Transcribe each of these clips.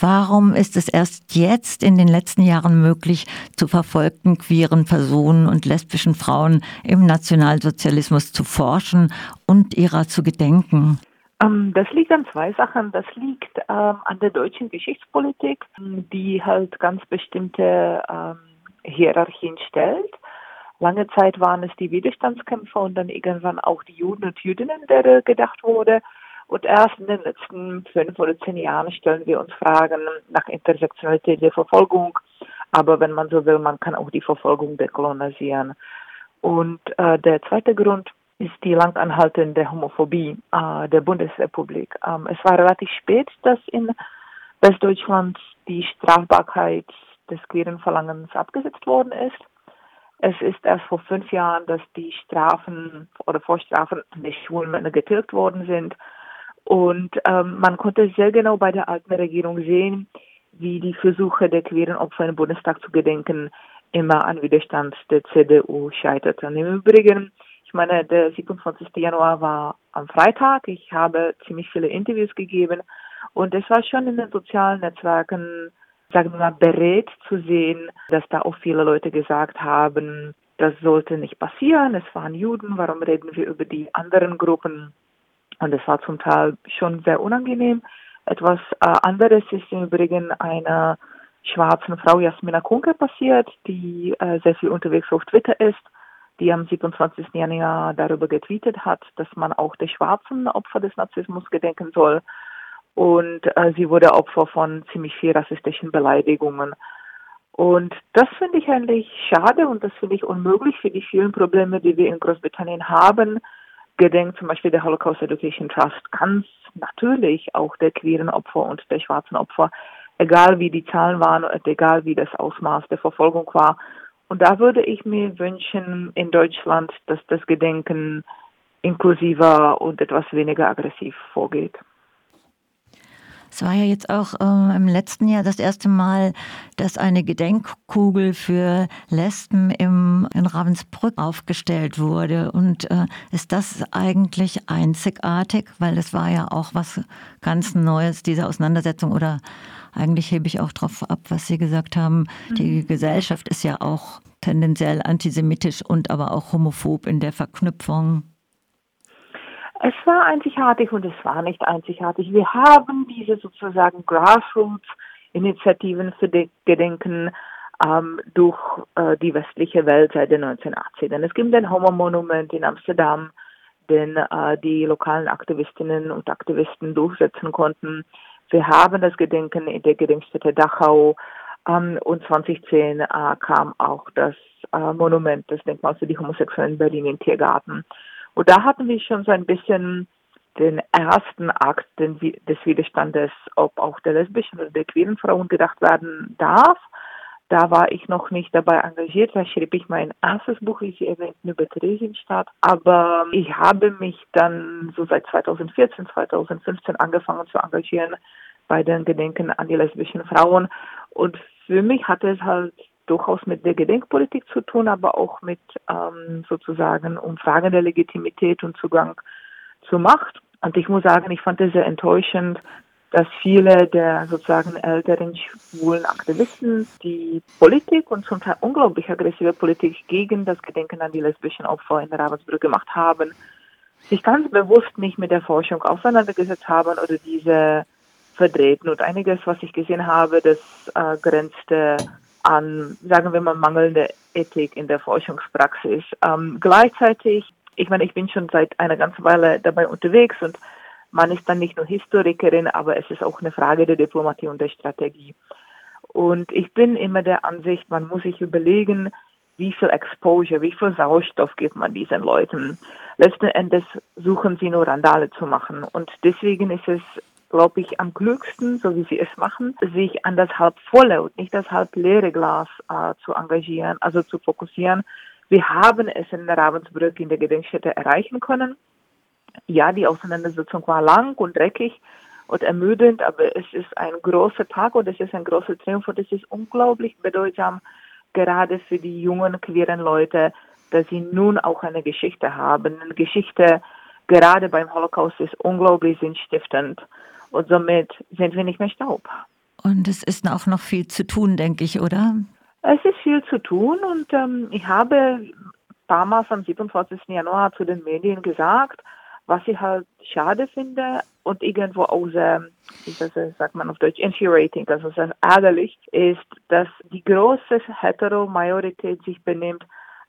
Warum ist es erst jetzt in den letzten Jahren möglich, zu verfolgten queeren Personen und lesbischen Frauen im Nationalsozialismus zu forschen und ihrer zu gedenken? Ähm, das liegt an zwei Sachen. Das liegt ähm, an der deutschen Geschichtspolitik, die halt ganz bestimmte ähm, Hierarchien stellt. Lange Zeit waren es die Widerstandskämpfer und dann irgendwann auch die Juden und Jüdinnen, der gedacht wurde. Und erst in den letzten fünf oder zehn Jahren stellen wir uns Fragen nach Intersektionalität der Verfolgung. Aber wenn man so will, man kann auch die Verfolgung dekolonisieren. Und äh, der zweite Grund ist die lang anhaltende Homophobie äh, der Bundesrepublik. Ähm, es war relativ spät, dass in Westdeutschland die Strafbarkeit des queeren Verlangens abgesetzt worden ist. Es ist erst vor fünf Jahren, dass die Strafen oder Vorstrafen der schwulen getilgt worden sind. Und ähm, man konnte sehr genau bei der alten Regierung sehen, wie die Versuche der queeren Opfer im Bundestag zu gedenken immer an Widerstand der CDU scheiterten. Im Übrigen ich meine, der 27. Januar war am Freitag. Ich habe ziemlich viele Interviews gegeben und es war schon in den sozialen Netzwerken, sagen wir mal, berät zu sehen, dass da auch viele Leute gesagt haben, das sollte nicht passieren. Es waren Juden. Warum reden wir über die anderen Gruppen? Und es war zum Teil schon sehr unangenehm. Etwas äh, anderes ist im Übrigen einer schwarzen Frau Jasmina Kunke passiert, die äh, sehr viel unterwegs auf Twitter ist die am 27. Januar darüber getweetet hat, dass man auch der schwarzen Opfer des Narzissmus gedenken soll. Und äh, sie wurde Opfer von ziemlich viel rassistischen Beleidigungen. Und das finde ich eigentlich schade und das finde ich unmöglich für die vielen Probleme, die wir in Großbritannien haben. Gedenkt zum Beispiel der Holocaust Education Trust ganz natürlich auch der queeren Opfer und der schwarzen Opfer, egal wie die Zahlen waren und egal wie das Ausmaß der Verfolgung war. Und da würde ich mir wünschen in Deutschland, dass das Gedenken inklusiver und etwas weniger aggressiv vorgeht. Es war ja jetzt auch äh, im letzten Jahr das erste Mal, dass eine Gedenkkugel für Lesben im, in Ravensbrück aufgestellt wurde. Und äh, ist das eigentlich einzigartig? Weil es war ja auch was ganz Neues, diese Auseinandersetzung oder eigentlich hebe ich auch darauf ab, was Sie gesagt haben. Mhm. Die Gesellschaft ist ja auch tendenziell antisemitisch und aber auch homophob in der Verknüpfung. Es war einzigartig und es war nicht einzigartig. Wir haben diese sozusagen Grassroots-Initiativen für die Gedenken ähm, durch äh, die westliche Welt seit den 1980ern. Es gibt ein Homo-Monument in Amsterdam, den äh, die lokalen Aktivistinnen und Aktivisten durchsetzen konnten. Wir haben das Gedenken in der Gedenkstätte Dachau ähm, und 2010 äh, kam auch das äh, Monument, das Denkmal für die Homosexuellen in Berlin im Tiergarten. Und da hatten wir schon so ein bisschen den ersten Akt des Widerstandes, ob auch der lesbischen oder der queeren Frauen gedacht werden darf. Da war ich noch nicht dabei engagiert, da schrieb ich mein erstes Buch, wie Sie erwähnten, über Theresienstadt. Aber ich habe mich dann so seit 2014, 2015 angefangen zu engagieren bei den Gedenken an die lesbischen Frauen. Und für mich hatte es halt durchaus mit der Gedenkpolitik zu tun, aber auch mit ähm, sozusagen Umfragen der Legitimität und Zugang zur Macht. Und ich muss sagen, ich fand es sehr enttäuschend, dass viele der sozusagen älteren schwulen Aktivisten die Politik und zum Teil unglaublich aggressive Politik gegen das Gedenken an die lesbischen Opfer in Ravensbrück gemacht haben, sich ganz bewusst nicht mit der Forschung auseinandergesetzt haben oder diese verdrehten. Und einiges, was ich gesehen habe, das äh, grenzte an, sagen wir mal, mangelnde Ethik in der Forschungspraxis. Ähm, gleichzeitig, ich meine, ich bin schon seit einer ganzen Weile dabei unterwegs und man ist dann nicht nur Historikerin, aber es ist auch eine Frage der Diplomatie und der Strategie. Und ich bin immer der Ansicht, man muss sich überlegen, wie viel Exposure, wie viel Sauerstoff gibt man diesen Leuten. Letzten Endes suchen sie nur Randale zu machen. Und deswegen ist es, glaube ich, am klügsten, so wie sie es machen, sich an das halb volle und nicht das halb leere Glas äh, zu engagieren, also zu fokussieren. Wir haben es in Ravensbrück in der Gedenkstätte erreichen können ja, die Auseinandersetzung war lang und dreckig und ermüdend, aber es ist ein großer Tag und es ist ein großer Triumph und es ist unglaublich bedeutsam, gerade für die jungen queeren Leute, dass sie nun auch eine Geschichte haben. Eine Geschichte gerade beim Holocaust ist unglaublich sinnstiftend und somit sind wir nicht mehr Staub. Und es ist auch noch viel zu tun, denke ich, oder? Es ist viel zu tun und ähm, ich habe ein paar Mal am 27. Januar zu den Medien gesagt, was ich halt schade finde und irgendwo auch sehr, wie das sagt man auf Deutsch, infuriating, also sehr ärgerlich, ist, dass die große Hetero-Majorität sich benimmt,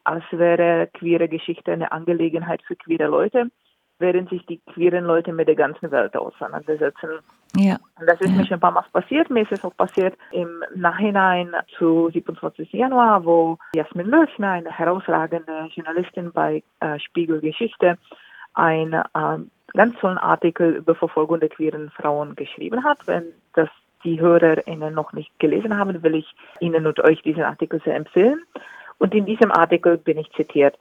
als wäre queere Geschichte eine Angelegenheit für queere Leute, während sich die queeren Leute mit der ganzen Welt auseinandersetzen. Ja. Und das ist ja. mir schon ein paar Mal passiert. Mir ist es auch passiert im Nachhinein zu 27. Januar, wo Jasmin Löchner, eine herausragende Journalistin bei äh, Spiegel Geschichte, einen äh, ganz tollen Artikel über Verfolgung der queeren Frauen geschrieben hat. Wenn das die HörerInnen noch nicht gelesen haben, will ich Ihnen und euch diesen Artikel sehr empfehlen. Und in diesem Artikel bin ich zitiert.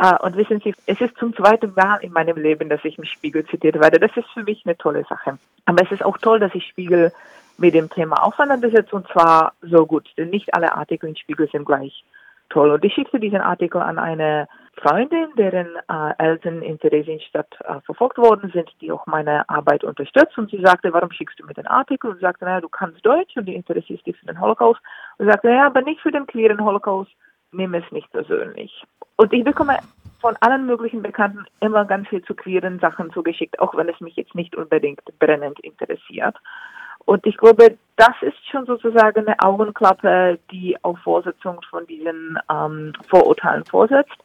Uh, und wissen Sie, es ist zum zweiten Mal in meinem Leben, dass ich im Spiegel zitiert werde. Das ist für mich eine tolle Sache. Aber es ist auch toll, dass ich Spiegel mit dem Thema auseinandersetze und zwar so gut, denn nicht alle Artikel in Spiegel sind gleich toll. Und ich schickte diesen Artikel an eine Freundin, deren äh, Eltern in Theresienstadt äh, verfolgt worden sind, die auch meine Arbeit unterstützt. Und sie sagte, warum schickst du mir den Artikel? Und sagte, naja, du kannst Deutsch und du interessierst dich für den Holocaust. Und sagte, naja, aber nicht für den queeren Holocaust, nimm es nicht persönlich. Und ich bekomme von allen möglichen Bekannten immer ganz viel zu queeren Sachen zugeschickt, auch wenn es mich jetzt nicht unbedingt brennend interessiert. Und ich glaube, das ist schon sozusagen eine Augenklappe, die auf Vorsetzung von diesen ähm, Vorurteilen vorsetzt.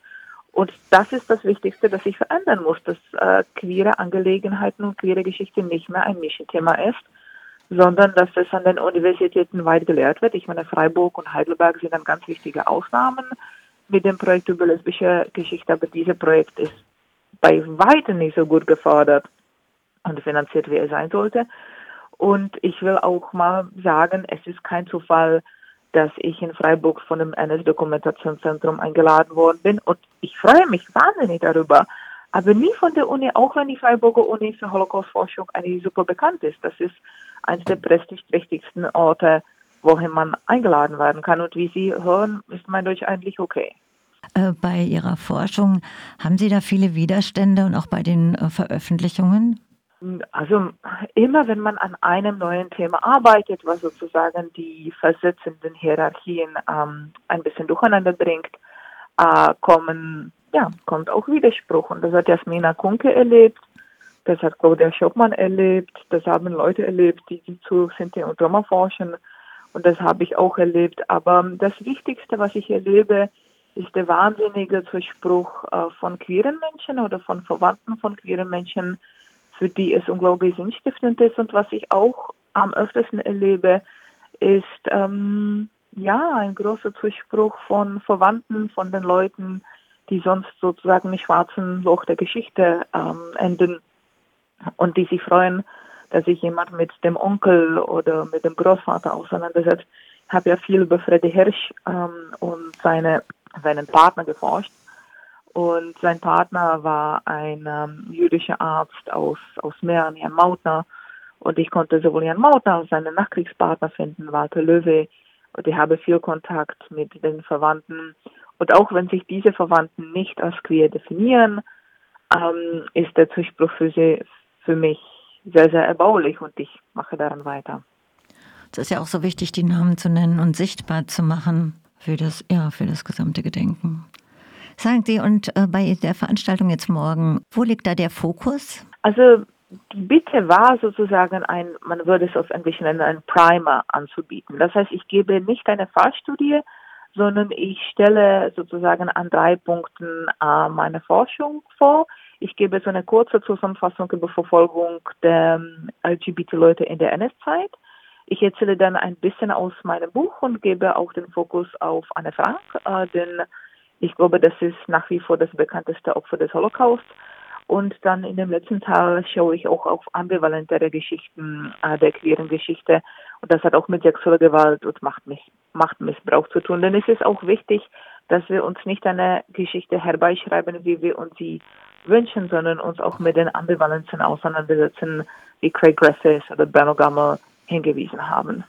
Und das ist das Wichtigste, das sich verändern muss, dass äh, queere Angelegenheiten und queere Geschichte nicht mehr ein Nischenthema ist, sondern dass es an den Universitäten weit gelehrt wird. Ich meine, Freiburg und Heidelberg sind dann ganz wichtige Ausnahmen mit dem Projekt über lesbische Geschichte, aber dieses Projekt ist bei weitem nicht so gut gefördert und finanziert, wie er sein sollte. Und ich will auch mal sagen, es ist kein Zufall, dass ich in Freiburg von dem NS-Dokumentationszentrum eingeladen worden bin. Und ich freue mich wahnsinnig darüber. Aber nie von der Uni, auch wenn die Freiburger Uni für Holocaust-Forschung eigentlich super bekannt ist. Das ist eines der prestigeträchtigsten Orte, wohin man eingeladen werden kann. Und wie Sie hören, ist mein Deutsch eigentlich okay. Äh, bei Ihrer Forschung haben Sie da viele Widerstände und auch bei den äh, Veröffentlichungen? Also immer wenn man an einem neuen Thema arbeitet, was sozusagen die versetzenden Hierarchien ähm, ein bisschen durcheinander bringt, äh, kommen, ja, kommt auch Widerspruch. Und das hat Jasmina Kunke erlebt, das hat Claudia Schoppmann erlebt, das haben Leute erlebt, die, die zu Sinti und Roma forschen. Und das habe ich auch erlebt. Aber das Wichtigste, was ich erlebe, ist der wahnsinnige Zuspruch äh, von queeren Menschen oder von Verwandten von queeren Menschen, für die es unglaublich sinnstiftend ist. Und was ich auch am öftesten erlebe, ist ähm, ja ein großer Zuspruch von Verwandten, von den Leuten, die sonst sozusagen im schwarzen Loch der Geschichte ähm, enden und die sich freuen, dass sich jemand mit dem Onkel oder mit dem Großvater auseinandersetzt. Ich habe ja viel über Freddy Hirsch ähm, und seine, seinen Partner geforscht. Und sein Partner war ein ähm, jüdischer Arzt aus, aus Mähren, Jan Mautner. Und ich konnte sowohl Jan Mautner als seinen Nachkriegspartner finden, Walter Löwe. Und ich habe viel Kontakt mit den Verwandten. Und auch wenn sich diese Verwandten nicht als queer definieren, ähm, ist der Zuspruch für sie für mich sehr, sehr erbaulich und ich mache daran weiter. Es ist ja auch so wichtig, die Namen zu nennen und sichtbar zu machen für das, ja, für das gesamte Gedenken. Sagen Sie, und äh, bei der Veranstaltung jetzt morgen, wo liegt da der Fokus? Also die Bitte war sozusagen ein, man würde es auf Englisch nennen, ein Primer anzubieten. Das heißt, ich gebe nicht eine Fallstudie, sondern ich stelle sozusagen an drei Punkten äh, meine Forschung vor. Ich gebe so eine kurze Zusammenfassung über Verfolgung der ähm, LGBT-Leute in der NS-Zeit. Ich erzähle dann ein bisschen aus meinem Buch und gebe auch den Fokus auf Anne Frank, äh, denn ich glaube, das ist nach wie vor das bekannteste Opfer des Holocaust. Und dann in dem letzten Teil schaue ich auch auf ambivalentere Geschichten äh, der queeren Geschichte. Und das hat auch mit sexueller Gewalt und Machtmissbrauch zu tun. Denn es ist auch wichtig, dass wir uns nicht eine Geschichte herbeischreiben, wie wir uns sie wünschen, sondern uns auch mit den Ambivalenzen auseinandersetzen, wie Craig Griffiths oder Bernard Gamel hingewiesen haben.